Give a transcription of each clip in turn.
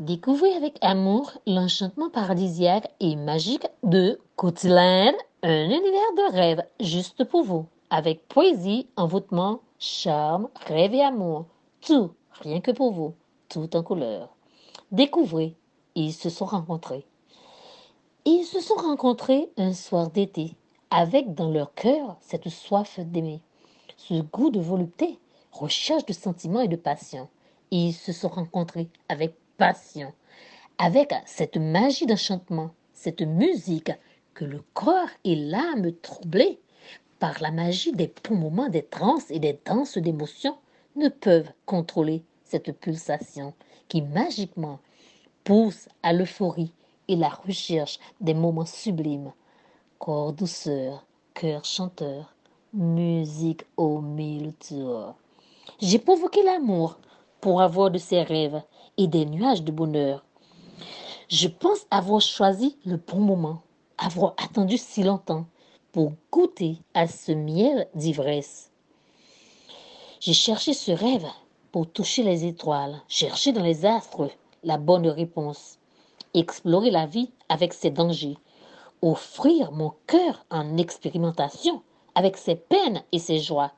Découvrez avec amour l'enchantement paradisiaque et magique de Cotiland, un univers de rêve juste pour vous, avec poésie, envoûtement, charme, rêve et amour. Tout, rien que pour vous, tout en couleur. Découvrez, ils se sont rencontrés. Ils se sont rencontrés un soir d'été, avec dans leur cœur cette soif d'aimer, ce goût de volupté, recherche de sentiments et de passion. Ils se sont rencontrés avec passion, avec cette magie d'enchantement, cette musique que le corps et l'âme troublés par la magie des bons moments des transes et des danses d'émotion ne peuvent contrôler cette pulsation qui magiquement pousse à l'euphorie et la recherche des moments sublimes. Corps douceur, cœur chanteur, musique au mille tours. J'ai provoqué l'amour pour avoir de ses rêves et des nuages de bonheur. Je pense avoir choisi le bon moment, avoir attendu si longtemps pour goûter à ce miel d'ivresse. J'ai cherché ce rêve pour toucher les étoiles, chercher dans les astres la bonne réponse, explorer la vie avec ses dangers, offrir mon cœur en expérimentation avec ses peines et ses joies,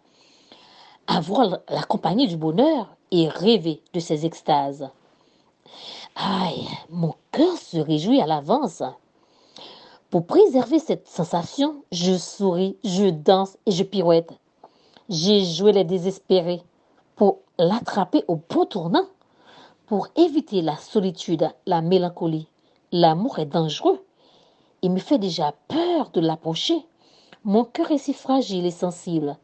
avoir la compagnie du bonheur et rêver de ses extases. Aïe, mon cœur se réjouit à l'avance. Pour préserver cette sensation, je souris, je danse et je pirouette. J'ai joué les désespérés pour l'attraper au bon tournant. Pour éviter la solitude, la mélancolie, l'amour est dangereux. Il me fait déjà peur de l'approcher. Mon cœur est si fragile et sensible.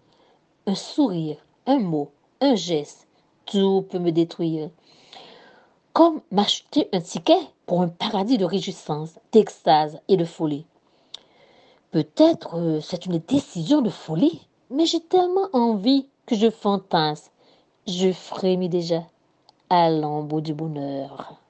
Un sourire, un mot, un geste, tout peut me détruire. Comme m'acheter un ticket pour un paradis de réjouissance, d'extase et de folie. Peut-être euh, c'est une décision de folie, mais j'ai tellement envie que je fantasme. Je frémis déjà à l'embout du bonheur.